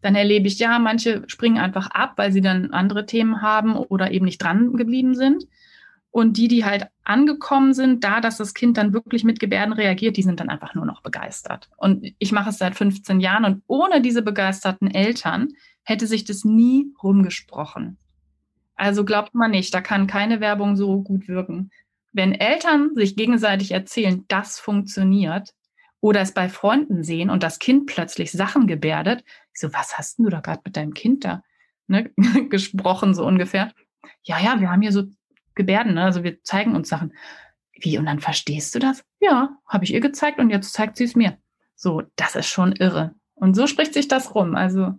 B: Dann erlebe ich, ja, manche springen einfach ab, weil sie dann andere Themen haben oder eben nicht dran geblieben sind. Und die, die halt angekommen sind, da, dass das Kind dann wirklich mit Gebärden reagiert, die sind dann einfach nur noch begeistert. Und ich mache es seit 15 Jahren und ohne diese begeisterten Eltern hätte sich das nie rumgesprochen. Also glaubt man nicht, da kann keine Werbung so gut wirken. Wenn Eltern sich gegenseitig erzählen, das funktioniert, oder es bei Freunden sehen und das Kind plötzlich Sachen gebärdet, ich so, was hast du da gerade mit deinem Kind da ne, gesprochen, so ungefähr? Ja, ja, wir haben hier so Gebärden, ne? also wir zeigen uns Sachen. Wie, und dann verstehst du das? Ja, habe ich ihr gezeigt und jetzt zeigt sie es mir. So, das ist schon irre. Und so spricht sich das rum. Also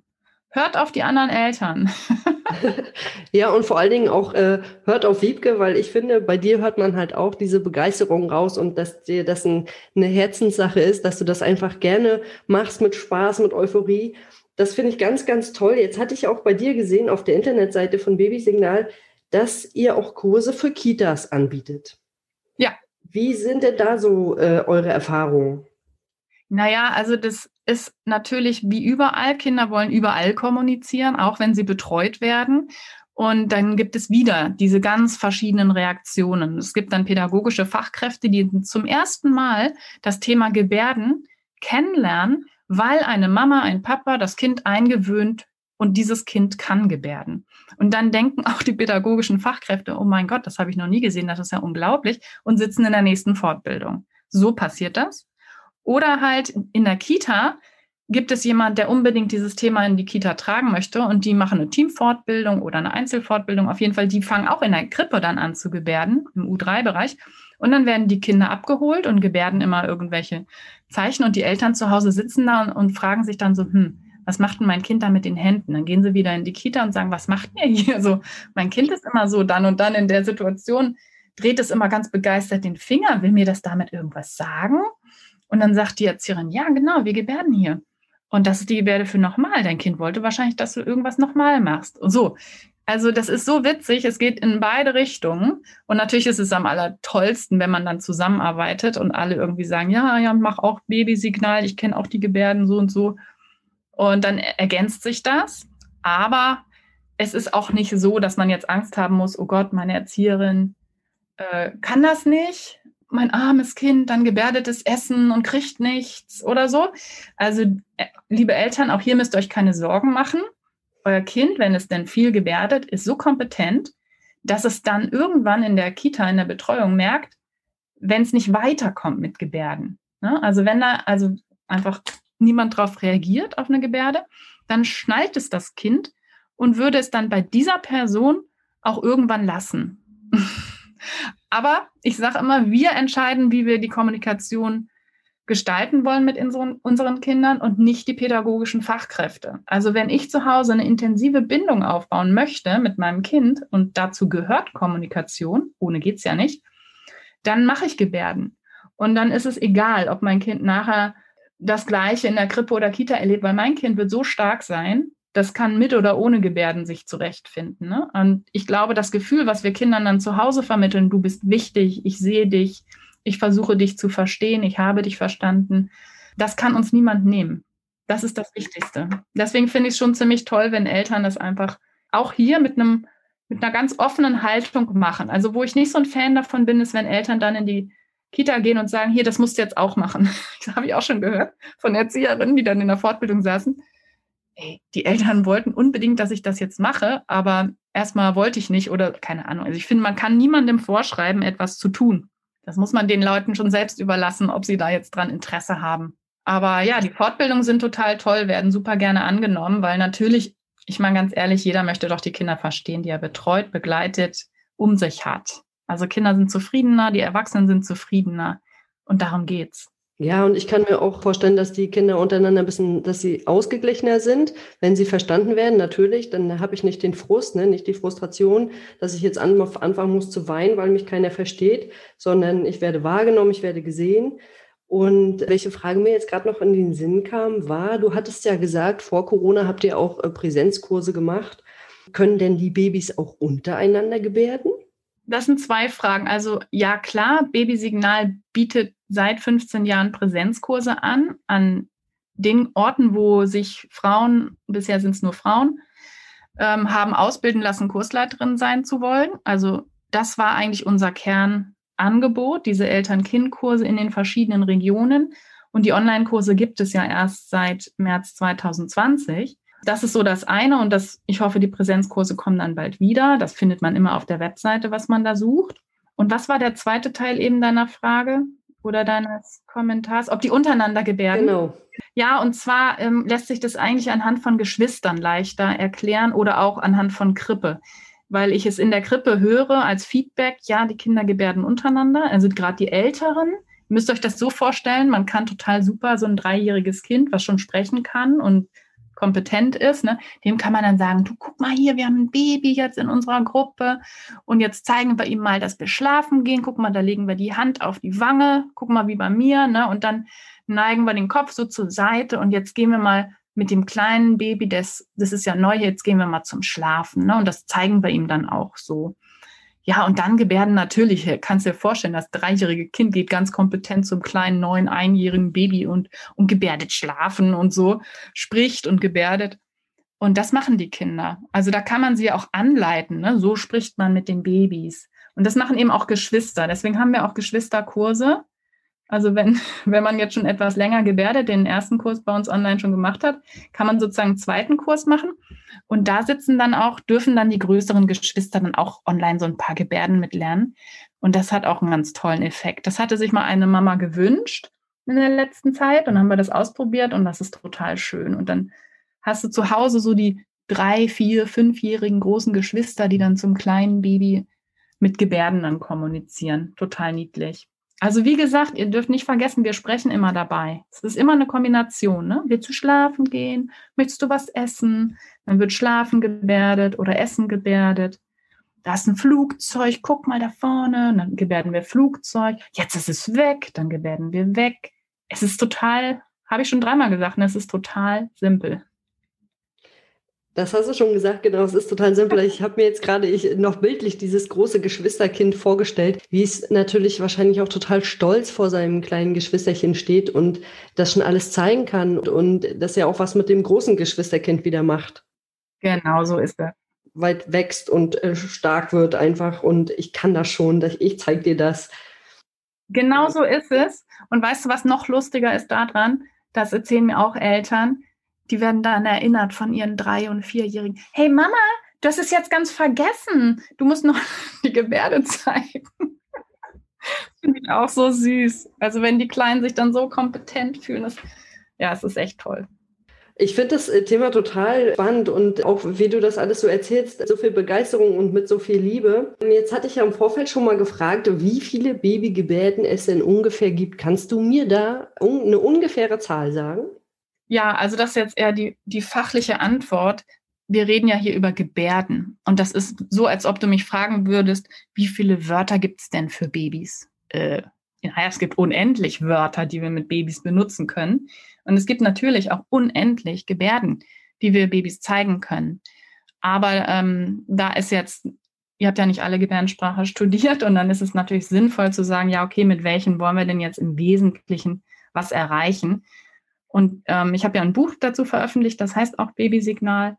B: hört auf die anderen Eltern.
A: ja, und vor allen Dingen auch äh, hört auf Wiebke, weil ich finde, bei dir hört man halt auch diese Begeisterung raus und dass dir das ein, eine Herzenssache ist, dass du das einfach gerne machst mit Spaß, mit Euphorie. Das finde ich ganz, ganz toll. Jetzt hatte ich auch bei dir gesehen auf der Internetseite von Babysignal, dass ihr auch Kurse für Kitas anbietet.
B: Ja.
A: Wie sind denn da so äh, eure Erfahrungen?
B: Naja, also das ist natürlich wie überall. Kinder wollen überall kommunizieren, auch wenn sie betreut werden. Und dann gibt es wieder diese ganz verschiedenen Reaktionen. Es gibt dann pädagogische Fachkräfte, die zum ersten Mal das Thema Gebärden kennenlernen, weil eine Mama, ein Papa das Kind eingewöhnt und dieses Kind kann gebärden. Und dann denken auch die pädagogischen Fachkräfte, oh mein Gott, das habe ich noch nie gesehen, das ist ja unglaublich, und sitzen in der nächsten Fortbildung. So passiert das. Oder halt in der Kita gibt es jemand, der unbedingt dieses Thema in die Kita tragen möchte und die machen eine Teamfortbildung oder eine Einzelfortbildung. Auf jeden Fall, die fangen auch in der Krippe dann an zu gebärden, im U3-Bereich. Und dann werden die Kinder abgeholt und gebärden immer irgendwelche Zeichen und die Eltern zu Hause sitzen da und, und fragen sich dann so, hm, was macht denn mein Kind da mit den Händen? Dann gehen sie wieder in die Kita und sagen, was macht ihr hier? So, mein Kind ist immer so dann und dann in der Situation, dreht es immer ganz begeistert den Finger, will mir das damit irgendwas sagen? Und dann sagt die Erzieherin, ja, genau, wir gebärden hier. Und das ist die Gebärde für nochmal. Dein Kind wollte wahrscheinlich, dass du irgendwas nochmal machst. Und so. Also das ist so witzig, es geht in beide Richtungen. Und natürlich ist es am allertollsten, wenn man dann zusammenarbeitet und alle irgendwie sagen, ja, ja, mach auch Babysignal, ich kenne auch die Gebärden so und so. Und dann ergänzt sich das. Aber es ist auch nicht so, dass man jetzt Angst haben muss, oh Gott, meine Erzieherin äh, kann das nicht mein armes Kind dann gebärdet es Essen und kriegt nichts oder so. Also, äh, liebe Eltern, auch hier müsst ihr euch keine Sorgen machen. Euer Kind, wenn es denn viel gebärdet, ist so kompetent, dass es dann irgendwann in der Kita, in der Betreuung merkt, wenn es nicht weiterkommt mit Gebärden. Ne? Also wenn da also einfach niemand drauf reagiert auf eine Gebärde, dann schnallt es das Kind und würde es dann bei dieser Person auch irgendwann lassen. Aber ich sage immer, wir entscheiden, wie wir die Kommunikation gestalten wollen mit unseren, Kindern und nicht die pädagogischen Fachkräfte. Also wenn ich zu Hause eine intensive Bindung aufbauen möchte mit meinem Kind und dazu gehört Kommunikation, ohne geht es ja nicht, dann mache ich Gebärden. Und dann ist es egal, ob mein Kind nachher das Gleiche in der Krippe oder Kita erlebt, weil mein Kind wird so stark sein, das kann mit oder ohne Gebärden sich zurechtfinden. Ne? Und ich glaube, das Gefühl, was wir Kindern dann zu Hause vermitteln, du bist wichtig, ich sehe dich, ich versuche dich zu verstehen, ich habe dich verstanden, das kann uns niemand nehmen. Das ist das Wichtigste. Deswegen finde ich es schon ziemlich toll, wenn Eltern das einfach auch hier mit einem mit einer ganz offenen Haltung machen. Also wo ich nicht so ein Fan davon bin, ist, wenn Eltern dann in die Kita gehen und sagen, hier, das musst du jetzt auch machen. Das habe ich auch schon gehört von Erzieherinnen, die dann in der Fortbildung saßen. Ey, die Eltern wollten unbedingt, dass ich das jetzt mache, aber erstmal wollte ich nicht oder keine Ahnung. Also ich finde, man kann niemandem vorschreiben, etwas zu tun. Das muss man den Leuten schon selbst überlassen, ob sie da jetzt dran Interesse haben. Aber ja, die Fortbildungen sind total toll, werden super gerne angenommen, weil natürlich, ich meine ganz ehrlich, jeder möchte doch die Kinder verstehen, die er betreut, begleitet, um sich hat. Also Kinder sind zufriedener, die Erwachsenen sind zufriedener. Und darum geht's.
A: Ja, und ich kann mir auch vorstellen, dass die Kinder untereinander ein bisschen, dass sie ausgeglichener sind, wenn sie verstanden werden, natürlich. Dann habe ich nicht den Frust, ne, nicht die Frustration, dass ich jetzt anfangen muss zu weinen, weil mich keiner versteht, sondern ich werde wahrgenommen, ich werde gesehen. Und welche Frage mir jetzt gerade noch in den Sinn kam, war, du hattest ja gesagt, vor Corona habt ihr auch äh, Präsenzkurse gemacht. Können denn die Babys auch untereinander gebärden?
B: Das sind zwei Fragen. Also ja, klar, Babysignal bietet seit 15 Jahren Präsenzkurse an, an den Orten, wo sich Frauen, bisher sind es nur Frauen, ähm, haben ausbilden lassen, Kursleiterin sein zu wollen. Also das war eigentlich unser Kernangebot, diese Eltern-Kind-Kurse in den verschiedenen Regionen. Und die Online-Kurse gibt es ja erst seit März 2020. Das ist so das eine und das, ich hoffe, die Präsenzkurse kommen dann bald wieder. Das findet man immer auf der Webseite, was man da sucht. Und was war der zweite Teil eben deiner Frage oder deines Kommentars? Ob die untereinander gebärden?
A: Genau.
B: Ja, und zwar ähm, lässt sich das eigentlich anhand von Geschwistern leichter erklären oder auch anhand von Krippe. Weil ich es in der Krippe höre als Feedback, ja, die Kinder gebärden untereinander, also gerade die Älteren. Ihr müsst euch das so vorstellen, man kann total super so ein dreijähriges Kind, was schon sprechen kann und kompetent ist, ne, dem kann man dann sagen, du guck mal hier, wir haben ein Baby jetzt in unserer Gruppe. Und jetzt zeigen wir ihm mal, dass wir schlafen gehen. Guck mal, da legen wir die Hand auf die Wange, guck mal wie bei mir, ne, und dann neigen wir den Kopf so zur Seite. Und jetzt gehen wir mal mit dem kleinen Baby, das, das ist ja neu, jetzt gehen wir mal zum Schlafen, ne, und das zeigen wir ihm dann auch so. Ja, und dann Gebärden natürlich. Kannst dir vorstellen, das dreijährige Kind geht ganz kompetent zum kleinen, neun, einjährigen Baby und, und gebärdet schlafen und so, spricht und gebärdet. Und das machen die Kinder. Also da kann man sie auch anleiten. Ne? So spricht man mit den Babys. Und das machen eben auch Geschwister. Deswegen haben wir auch Geschwisterkurse. Also wenn, wenn man jetzt schon etwas länger gebärdet, den ersten Kurs bei uns online schon gemacht hat, kann man sozusagen einen zweiten Kurs machen. Und da sitzen dann auch, dürfen dann die größeren Geschwister dann auch online so ein paar Gebärden mitlernen. Und das hat auch einen ganz tollen Effekt. Das hatte sich mal eine Mama gewünscht in der letzten Zeit und haben wir das ausprobiert und das ist total schön. Und dann hast du zu Hause so die drei, vier, fünfjährigen großen Geschwister, die dann zum kleinen Baby mit Gebärden dann kommunizieren. Total niedlich. Also wie gesagt, ihr dürft nicht vergessen, wir sprechen immer dabei. Es ist immer eine Kombination. Ne? Willst du schlafen gehen? Möchtest du was essen? Dann wird Schlafen gebärdet oder Essen gebärdet. Da ist ein Flugzeug, guck mal da vorne. Dann gebärden wir Flugzeug. Jetzt ist es weg, dann gebärden wir weg. Es ist total, habe ich schon dreimal gesagt, ne? es ist total simpel.
A: Das hast du schon gesagt, genau. Es ist total simpel. Ich habe mir jetzt gerade noch bildlich dieses große Geschwisterkind vorgestellt, wie es natürlich wahrscheinlich auch total stolz vor seinem kleinen Geschwisterchen steht und das schon alles zeigen kann und das ja auch was mit dem großen Geschwisterkind wieder macht.
B: Genau, so ist er.
A: Weit wächst und äh, stark wird einfach und ich kann das schon, ich zeige dir das.
B: Genau so ist es. Und weißt du, was noch lustiger ist daran? Das erzählen mir auch Eltern die werden dann erinnert von ihren drei- und vierjährigen. Hey Mama, du hast es jetzt ganz vergessen. Du musst noch die Gebärde zeigen. Finde ich auch so süß. Also wenn die Kleinen sich dann so kompetent fühlen, das, ja, es ist echt toll.
A: Ich finde das äh, Thema total spannend und auch wie du das alles so erzählst, so viel Begeisterung und mit so viel Liebe. Jetzt hatte ich ja im Vorfeld schon mal gefragt, wie viele Babygebärden es denn ungefähr gibt. Kannst du mir da eine ungefähre Zahl sagen?
B: Ja, also das ist jetzt eher die, die fachliche Antwort. Wir reden ja hier über Gebärden. Und das ist so, als ob du mich fragen würdest, wie viele Wörter gibt es denn für Babys? Äh, ja, es gibt unendlich Wörter, die wir mit Babys benutzen können. Und es gibt natürlich auch unendlich Gebärden, die wir Babys zeigen können. Aber ähm, da ist jetzt, ihr habt ja nicht alle Gebärdensprache studiert und dann ist es natürlich sinnvoll zu sagen, ja, okay, mit welchen wollen wir denn jetzt im Wesentlichen was erreichen? Und ähm, ich habe ja ein Buch dazu veröffentlicht, das heißt auch Babysignal.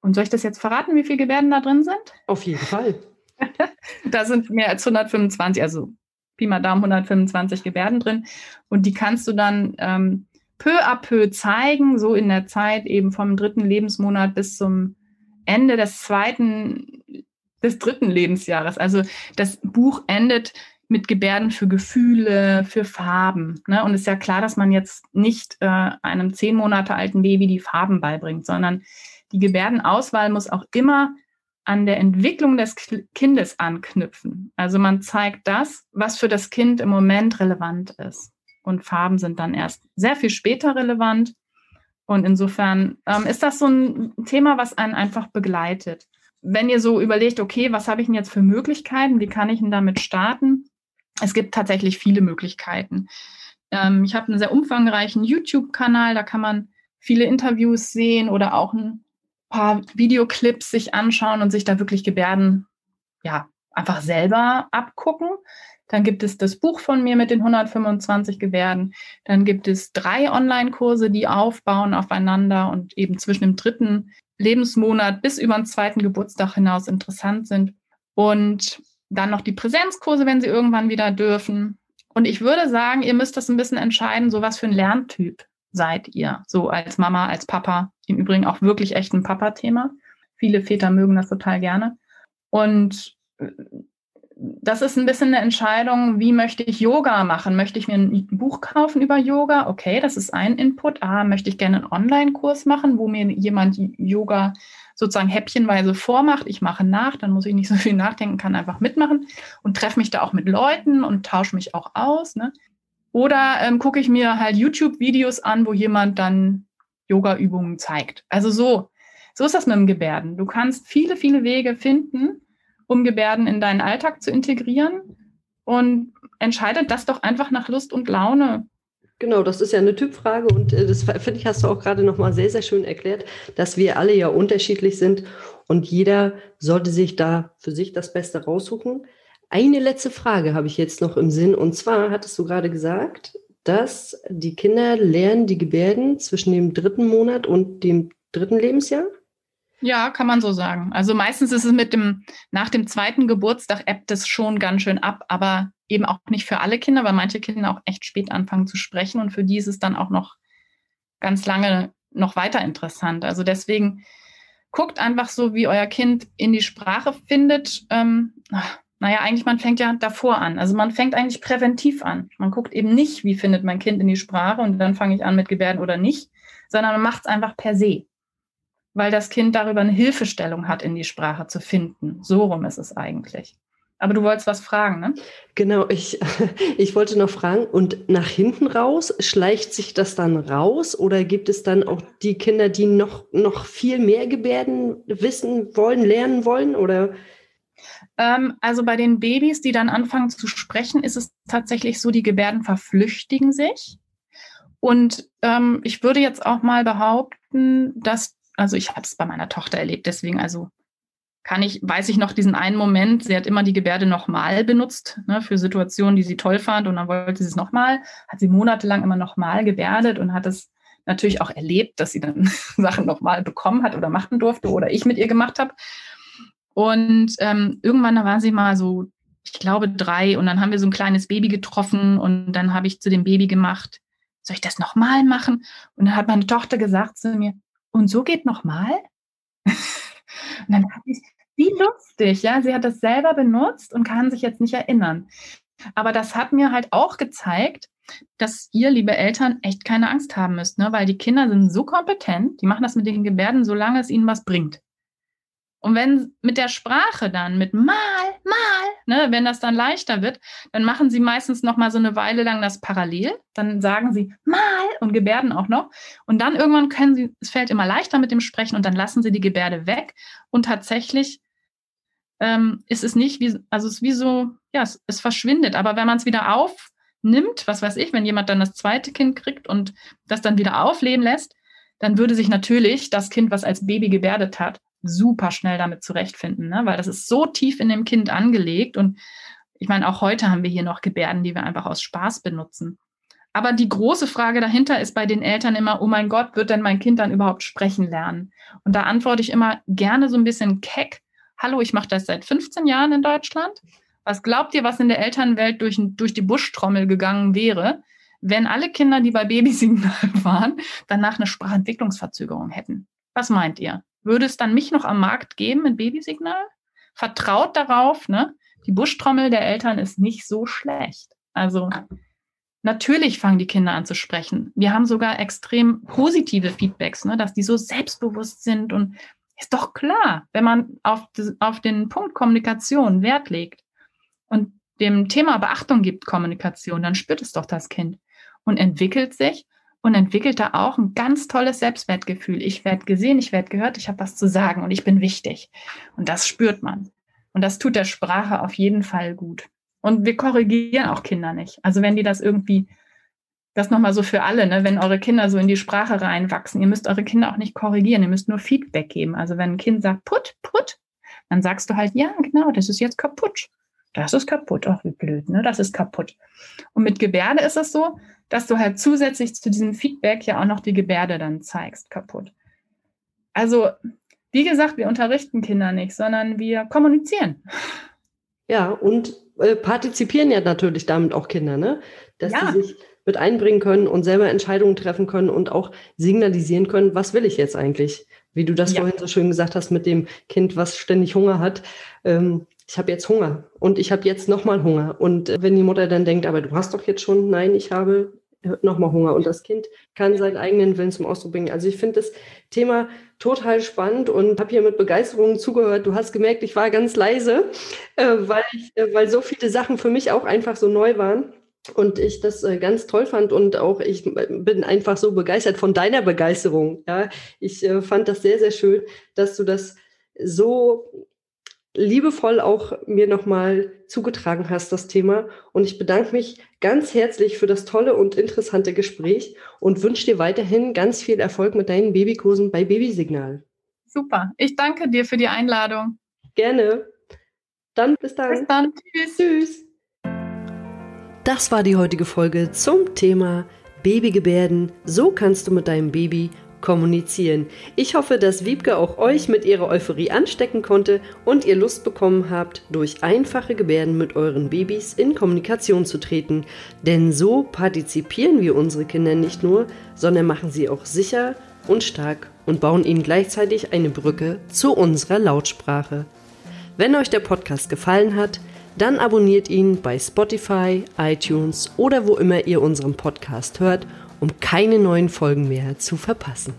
B: Und soll ich das jetzt verraten, wie viele Gebärden da drin sind?
A: Auf jeden Fall.
B: da sind mehr als 125, also Pi mal Daumen 125 Gebärden drin. Und die kannst du dann ähm, peu à peu zeigen, so in der Zeit eben vom dritten Lebensmonat bis zum Ende des zweiten, des dritten Lebensjahres. Also das Buch endet mit Gebärden für Gefühle, für Farben. Ne? Und es ist ja klar, dass man jetzt nicht äh, einem zehn Monate alten Baby die Farben beibringt, sondern die Gebärdenauswahl muss auch immer an der Entwicklung des Kindes anknüpfen. Also man zeigt das, was für das Kind im Moment relevant ist. Und Farben sind dann erst sehr viel später relevant. Und insofern ähm, ist das so ein Thema, was einen einfach begleitet. Wenn ihr so überlegt, okay, was habe ich denn jetzt für Möglichkeiten? Wie kann ich denn damit starten? Es gibt tatsächlich viele Möglichkeiten. Ähm, ich habe einen sehr umfangreichen YouTube-Kanal, da kann man viele Interviews sehen oder auch ein paar Videoclips sich anschauen und sich da wirklich Gebärden, ja, einfach selber abgucken. Dann gibt es das Buch von mir mit den 125 Gebärden. Dann gibt es drei Online-Kurse, die aufbauen aufeinander und eben zwischen dem dritten Lebensmonat bis über den zweiten Geburtstag hinaus interessant sind. Und dann noch die Präsenzkurse, wenn sie irgendwann wieder dürfen. Und ich würde sagen, ihr müsst das ein bisschen entscheiden, so was für ein Lerntyp seid ihr, so als Mama, als Papa. Im Übrigen auch wirklich echt ein Papa-Thema. Viele Väter mögen das total gerne. Und äh, das ist ein bisschen eine Entscheidung, wie möchte ich Yoga machen? Möchte ich mir ein Buch kaufen über Yoga? Okay, das ist ein Input. Ah, möchte ich gerne einen Online-Kurs machen, wo mir jemand Yoga sozusagen häppchenweise vormacht. Ich mache nach, dann muss ich nicht so viel nachdenken, kann einfach mitmachen und treffe mich da auch mit Leuten und tausche mich auch aus. Ne? Oder ähm, gucke ich mir halt YouTube-Videos an, wo jemand dann Yoga-Übungen zeigt. Also so, so ist das mit dem Gebärden. Du kannst viele, viele Wege finden, um Gebärden in deinen Alltag zu integrieren und entscheidet das doch einfach nach Lust und Laune.
A: Genau, das ist ja eine Typfrage und äh, das finde ich, hast du auch gerade nochmal sehr, sehr schön erklärt, dass wir alle ja unterschiedlich sind und jeder sollte sich da für sich das Beste raussuchen. Eine letzte Frage habe ich jetzt noch im Sinn und zwar hattest du gerade gesagt, dass die Kinder lernen die Gebärden zwischen dem dritten Monat und dem dritten Lebensjahr?
B: Ja, kann man so sagen. Also meistens ist es mit dem, nach dem zweiten Geburtstag ebbt es schon ganz schön ab, aber eben auch nicht für alle Kinder, weil manche Kinder auch echt spät anfangen zu sprechen und für die ist es dann auch noch ganz lange noch weiter interessant. Also deswegen guckt einfach so, wie euer Kind in die Sprache findet. Ähm, naja, eigentlich, man fängt ja davor an. Also man fängt eigentlich präventiv an. Man guckt eben nicht, wie findet mein Kind in die Sprache und dann fange ich an mit Gebärden oder nicht, sondern man macht es einfach per se weil das Kind darüber eine Hilfestellung hat, in die Sprache zu finden. So rum ist es eigentlich. Aber du wolltest was fragen, ne?
A: Genau, ich, ich wollte noch fragen, und nach hinten raus, schleicht sich das dann raus oder gibt es dann auch die Kinder, die noch, noch viel mehr Gebärden wissen wollen, lernen wollen oder?
B: Ähm, also bei den Babys, die dann anfangen zu sprechen, ist es tatsächlich so, die Gebärden verflüchtigen sich. Und ähm, ich würde jetzt auch mal behaupten, dass also ich habe es bei meiner Tochter erlebt, deswegen also kann ich, weiß ich noch diesen einen Moment, sie hat immer die Gebärde nochmal benutzt, ne, für Situationen, die sie toll fand und dann wollte sie es nochmal, hat sie monatelang immer nochmal gebärdet und hat es natürlich auch erlebt, dass sie dann Sachen nochmal bekommen hat oder machen durfte oder ich mit ihr gemacht habe. Und ähm, irgendwann da war sie mal so, ich glaube, drei und dann haben wir so ein kleines Baby getroffen und dann habe ich zu dem Baby gemacht, soll ich das nochmal machen? Und dann hat meine Tochter gesagt zu mir, und so geht nochmal. und dann dachte ich, wie lustig, ja, sie hat das selber benutzt und kann sich jetzt nicht erinnern. Aber das hat mir halt auch gezeigt, dass ihr, liebe Eltern, echt keine Angst haben müsst, ne? weil die Kinder sind so kompetent, die machen das mit den Gebärden, solange es ihnen was bringt. Und wenn mit der Sprache dann, mit mal, mal, ne, wenn das dann leichter wird, dann machen sie meistens noch mal so eine Weile lang das parallel. Dann sagen sie mal und Gebärden auch noch. Und dann irgendwann können sie, es fällt immer leichter mit dem Sprechen und dann lassen sie die Gebärde weg. Und tatsächlich ähm, ist es nicht wie, also es ist wie so, ja, es, es verschwindet. Aber wenn man es wieder aufnimmt, was weiß ich, wenn jemand dann das zweite Kind kriegt und das dann wieder aufleben lässt, dann würde sich natürlich das Kind, was als Baby gebärdet hat, super schnell damit zurechtfinden, ne? weil das ist so tief in dem Kind angelegt. Und ich meine, auch heute haben wir hier noch Gebärden, die wir einfach aus Spaß benutzen. Aber die große Frage dahinter ist bei den Eltern immer, oh mein Gott, wird denn mein Kind dann überhaupt sprechen lernen? Und da antworte ich immer gerne so ein bisschen keck. Hallo, ich mache das seit 15 Jahren in Deutschland. Was glaubt ihr, was in der Elternwelt durch, durch die Buschtrommel gegangen wäre, wenn alle Kinder, die bei Babysignal waren, danach eine Sprachentwicklungsverzögerung hätten? Was meint ihr? Würde es dann mich noch am Markt geben mit Babysignal? Vertraut darauf, ne? Die Buschtrommel der Eltern ist nicht so schlecht. Also Natürlich fangen die Kinder an zu sprechen. Wir haben sogar extrem positive Feedbacks, ne, dass die so selbstbewusst sind und ist doch klar, wenn man auf, auf den Punkt Kommunikation Wert legt und dem Thema Beachtung gibt, Kommunikation, dann spürt es doch das Kind und entwickelt sich und entwickelt da auch ein ganz tolles Selbstwertgefühl. Ich werde gesehen, ich werde gehört, ich habe was zu sagen und ich bin wichtig. Und das spürt man. Und das tut der Sprache auf jeden Fall gut. Und wir korrigieren auch Kinder nicht. Also wenn die das irgendwie, das nochmal so für alle, ne, wenn eure Kinder so in die Sprache reinwachsen, ihr müsst eure Kinder auch nicht korrigieren, ihr müsst nur Feedback geben. Also wenn ein Kind sagt, put, put, dann sagst du halt, ja, genau, das ist jetzt kaputt. Das ist kaputt. Ach, wie blöd, ne? Das ist kaputt. Und mit Gebärde ist es so, dass du halt zusätzlich zu diesem Feedback ja auch noch die Gebärde dann zeigst, kaputt. Also, wie gesagt, wir unterrichten Kinder nicht, sondern wir kommunizieren.
A: Ja, und äh, partizipieren ja natürlich damit auch Kinder, ne? Dass ja. sie sich mit einbringen können und selber Entscheidungen treffen können und auch signalisieren können, was will ich jetzt eigentlich? Wie du das ja. vorhin so schön gesagt hast mit dem Kind, was ständig Hunger hat. Ähm, ich habe jetzt Hunger und ich habe jetzt nochmal Hunger. Und äh, wenn die Mutter dann denkt, aber du hast doch jetzt schon, nein, ich habe nochmal Hunger. Und das Kind kann seinen eigenen Willen zum Ausdruck bringen. Also ich finde das Thema total spannend und habe hier mit Begeisterung zugehört. Du hast gemerkt, ich war ganz leise, äh, weil, ich, äh, weil so viele Sachen für mich auch einfach so neu waren. Und ich das äh, ganz toll fand und auch ich bin einfach so begeistert von deiner Begeisterung. Ja, ich äh, fand das sehr, sehr schön, dass du das so liebevoll auch mir nochmal zugetragen hast, das Thema. Und ich bedanke mich ganz herzlich für das tolle und interessante Gespräch und wünsche dir weiterhin ganz viel Erfolg mit deinen Babykursen bei Babysignal.
B: Super. Ich danke dir für die Einladung.
A: Gerne. Dann bis dann.
B: Bis dann. Tschüss. Tschüss.
A: Das war die heutige Folge zum Thema Babygebärden. So kannst du mit deinem Baby kommunizieren. Ich hoffe, dass Wiebke auch euch mit ihrer Euphorie anstecken konnte und ihr Lust bekommen habt, durch einfache Gebärden mit euren Babys in Kommunikation zu treten. Denn so partizipieren wir unsere Kinder nicht nur, sondern machen sie auch sicher und stark und bauen ihnen gleichzeitig eine Brücke zu unserer Lautsprache. Wenn euch der Podcast gefallen hat, dann abonniert ihn bei Spotify, iTunes oder wo immer ihr unseren Podcast hört um keine neuen Folgen mehr zu verpassen.